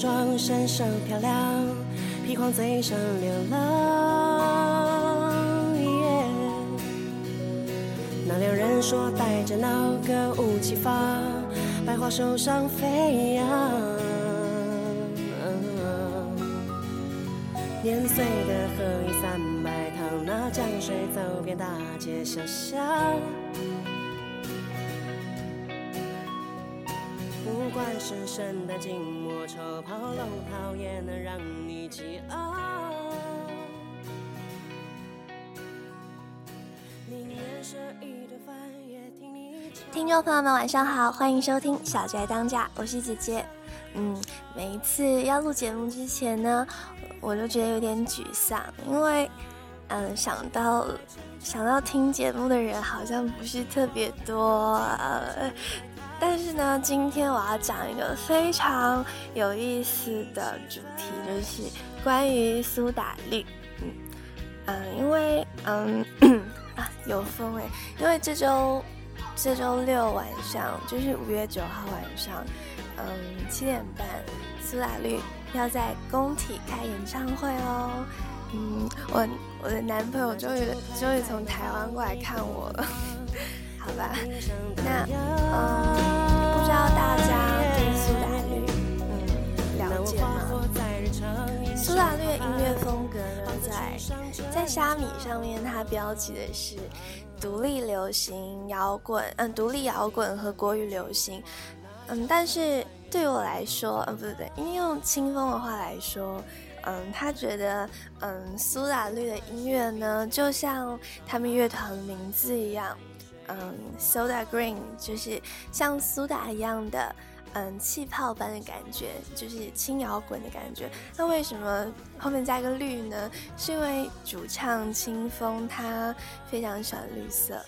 妆，身上漂亮，披黄嘴上流浪。那两人说带着那歌舞齐发，百花手上飞扬。年岁的河一三百趟，那江水走遍大街小巷。不管是圣诞、静默、丑跑、龙套，也能让你激昂。宁愿舍一顿饭，也听你听众朋友们，晚上好，欢迎收听《小宅当家》，我是姐姐。嗯，每一次要录节目之前呢，我就觉得有点沮丧，因为嗯想到想到听节目的人好像不是特别多，呃，但是呢，今天我要讲一个非常有意思的主题，就是关于苏打绿。嗯嗯，因为嗯 啊有风哎，因为这周这周六晚上就是五月九号晚上，嗯七点半，苏打绿要在工体开演唱会哦。嗯，我我的男朋友终于终于从台湾过来看我了，好吧？那嗯，在虾米上面，它标记的是独立流行摇滚，嗯，独立摇滚和国语流行，嗯，但是对我来说，嗯，不对对，因为用清风的话来说，嗯，他觉得，嗯，苏打绿的音乐呢，就像他们乐团的名字一样，嗯，Soda Green，就是像苏打一样的。嗯，气泡般的感觉，就是轻摇滚的感觉。那为什么后面加一个绿呢？是因为主唱清风他非常喜欢绿色。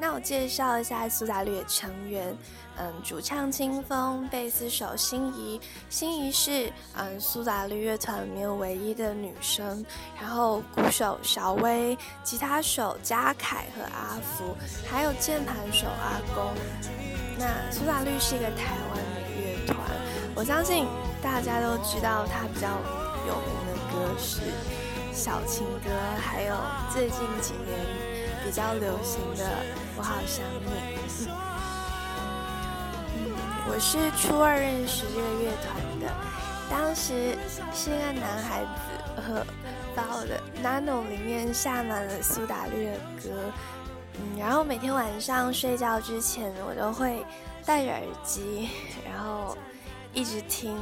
那我介绍一下苏打绿的成员，嗯，主唱清风，贝斯手心仪，心仪是嗯苏打绿乐团里面唯一的女生，然后鼓手小薇，吉他手嘉凯和阿福，还有键盘手阿公。那苏打绿是一个台湾，我相信大家都知道他比较有名的歌是《小情歌》，还有最近几年比较流行的《我好想你》。嗯，我是初二认识这个乐团的，当时是一个男孩子，呃，把我的 Nano 里面下满了苏打绿的歌。嗯，然后每天晚上睡觉之前，我都会戴着耳机，然后一直听。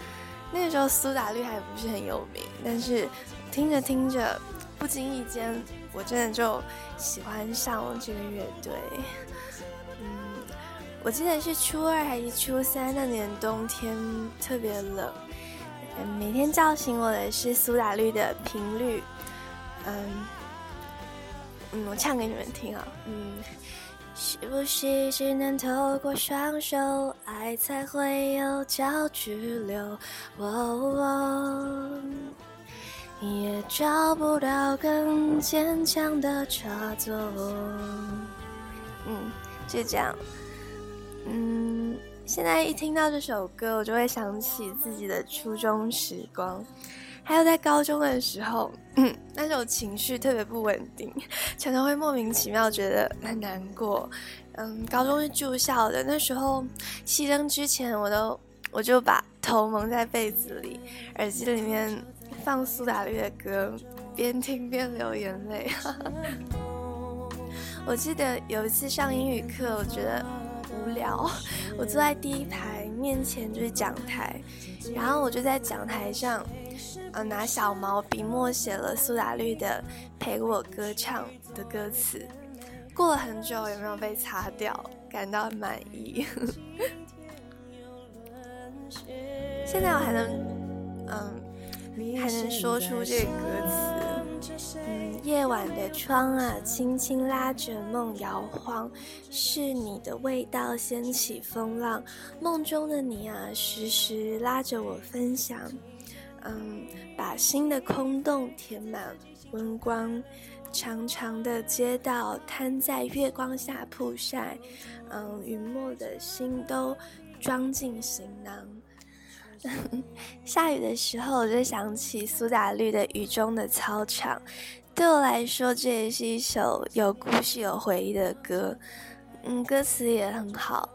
那个时候苏打绿还不是很有名，但是听着听着，不经意间，我真的就喜欢上了这个乐队。嗯，我记得是初二还是初三那年冬天，特别冷。嗯，每天叫醒我的是苏打绿的频率。嗯。嗯，我唱给你们听啊。嗯，是不是只能透过双手，爱才会有胶质流？哦，也找不到更坚强的插座。嗯，就这样。嗯，现在一听到这首歌，我就会想起自己的初中时光。还有在高中的时候，嗯，那种情绪特别不稳定，常常会莫名其妙觉得很难过。嗯，高中是住校的，那时候熄灯之前，我都我就把头蒙在被子里，耳机里面放苏打绿的歌，边听边流眼泪。我记得有一次上英语课，我觉得无聊，我坐在第一排，面前就是讲台，然后我就在讲台上。呃拿小毛笔墨写了苏打绿的《陪我歌唱》的歌词，过了很久也没有被擦掉，感到很满意。现在我还能，嗯，还能说出这个歌词。嗯，夜晚的窗啊，轻轻拉着梦摇晃，是你的味道掀起风浪。梦中的你啊，时时拉着我分享。嗯，把心的空洞填满温光。长长的街道摊在月光下曝晒，嗯，云墨的心都装进行囊。下雨的时候，我就想起苏打绿的《雨中的操场》，对我来说，这也是一首有故事、有回忆的歌。嗯，歌词也很好。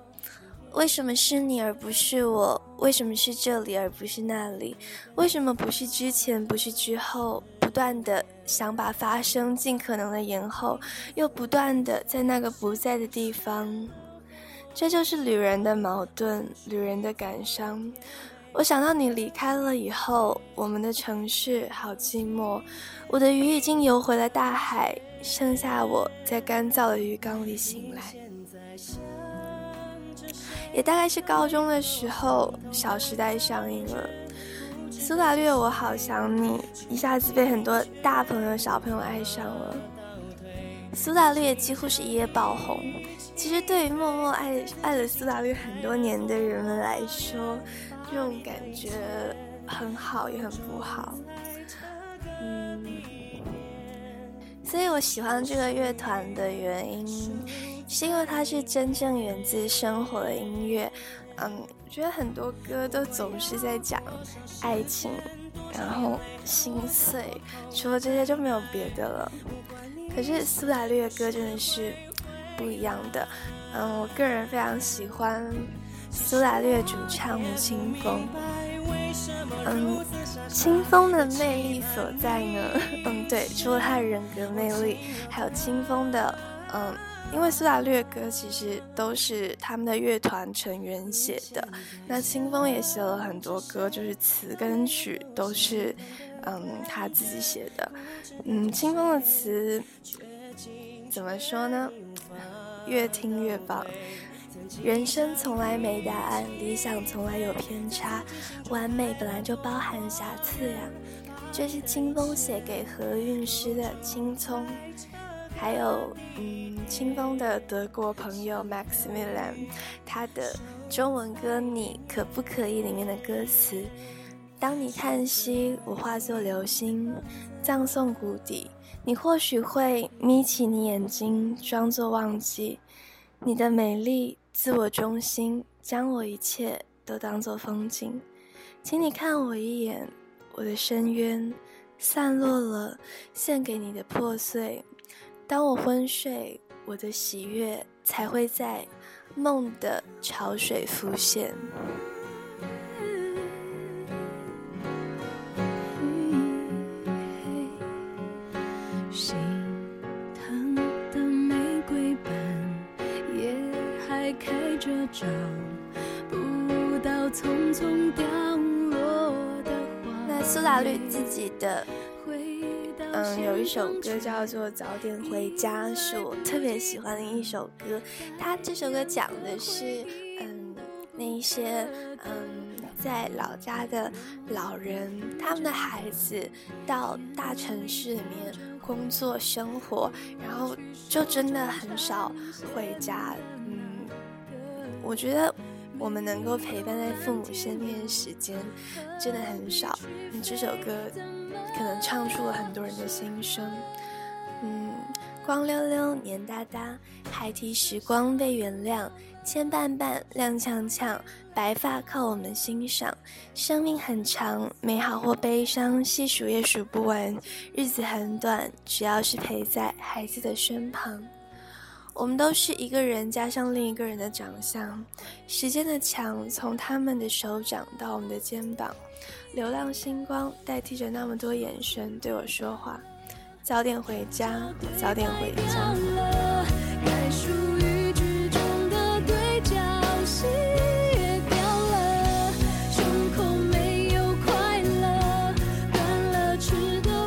为什么是你而不是我？为什么是这里而不是那里？为什么不是之前，不是之后？不断的想把发生尽可能的延后，又不断的在那个不在的地方。这就是旅人的矛盾，旅人的感伤。我想到你离开了以后，我们的城市好寂寞。我的鱼已经游回了大海，剩下我在干燥的鱼缸里醒来。也大概是高中的时候，《小时代》上映了，苏打绿《我好想你》一下子被很多大朋友小朋友爱上了。苏打绿也几乎是一夜爆红。其实对于默默爱爱了苏打绿很多年的人们来说，这种感觉很好也很不好，嗯，所以我喜欢这个乐团的原因，是因为它是真正源自生活的音乐。嗯，我觉得很多歌都总是在讲爱情，然后心碎，除了这些就没有别的了。可是苏打绿的歌真的是不一样的。嗯，我个人非常喜欢。苏打绿的主唱吴青峰，嗯，清风的魅力所在呢？嗯，对，除了他的人格魅力，还有清风的，嗯，因为苏打绿的歌其实都是他们的乐团成员写的，那清风也写了很多歌，就是词跟曲都是，嗯，他自己写的，嗯，清风的词怎么说呢？越听越棒。人生从来没答案，理想从来有偏差，完美本来就包含瑕疵呀。这是清风写给何韵诗的《青葱》，还有嗯，清风的德国朋友 Maximilian，他的中文歌《你可不可以》里面的歌词：当你叹息，我化作流星，葬送谷底，你或许会眯起你眼睛，装作忘记你的美丽。自我中心，将我一切都当作风景，请你看我一眼，我的深渊散落了，献给你的破碎。当我昏睡，我的喜悦才会在梦的潮水浮现。心疼的玫瑰瓣，夜还开着找不到匆匆掉落的花那苏打绿自己的，有一首歌叫做《早点回家》，是我特别喜欢的一首歌。它这首歌讲的是，嗯，那一些嗯在老家的老人，他们的孩子到大城市里面工作生活，然后就真的很少回家。嗯我觉得我们能够陪伴在父母身边的时间真的很少。这首歌可能唱出了很多人的心声。嗯，光溜溜，黏哒哒，孩提时光被原谅，牵绊绊，踉跄跄，白发靠我们欣赏。生命很长，美好或悲伤，细数也数不完。日子很短，只要是陪在孩子的身旁。我们都是一个人加上另一个人的长相，时间的墙从他们的手掌到我们的肩膀，流浪星光代替着那么多眼神对我说话。早点回家，早点回家。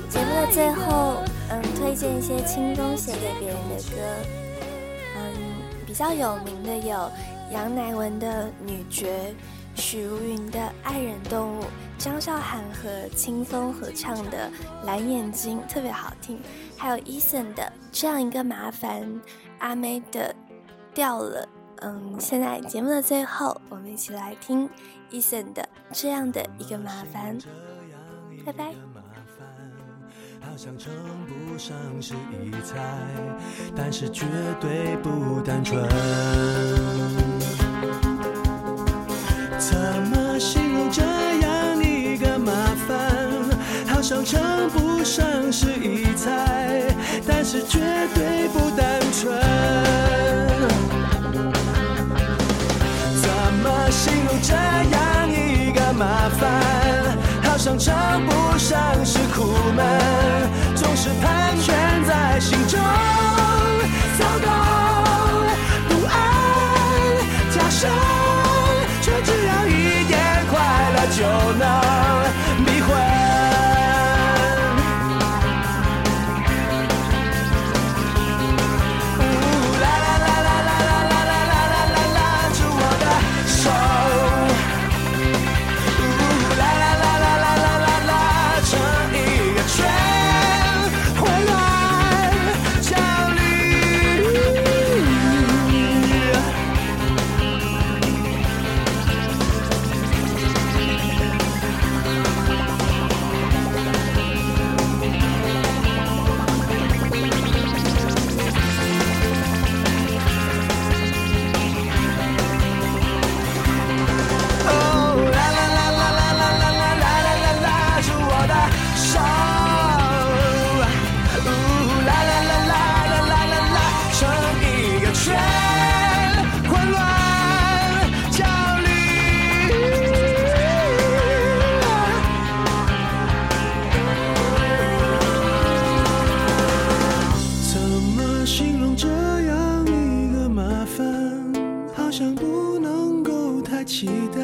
节目的最后，嗯，推荐一些清风写给别人的歌。比较有名的有杨乃文的《女爵》，许茹芸的《爱人动物》，张韶涵和清风合唱的《蓝眼睛》，特别好听。还有 Eason 的《这样一个麻烦》，阿妹的《掉了》。嗯，现在节目的最后，我们一起来听 Eason 的《这样的一个麻烦》。拜拜。好像称不上是异彩，但是绝对不单纯。怎么形容这样一个麻烦？好像称不上是异彩，但是绝对不单纯。怎么形容这样一个麻烦？好像称不上是我们，总是盘旋期待，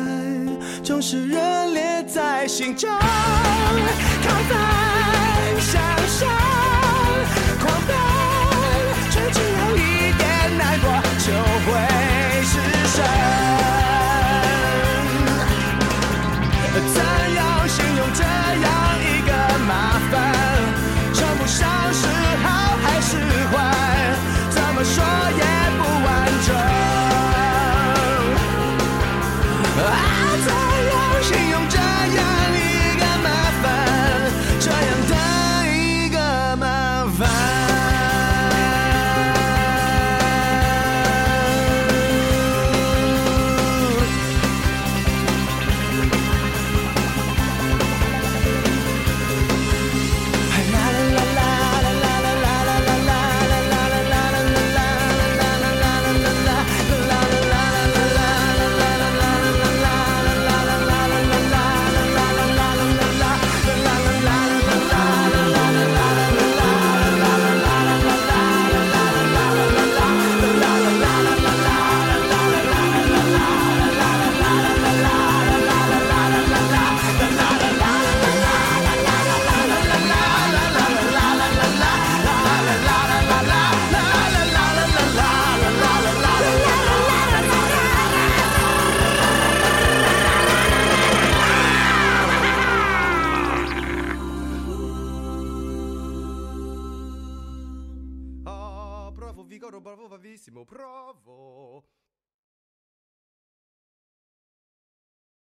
总是热烈在心中亢奋，想象狂奔，却只有一点难过就会失神。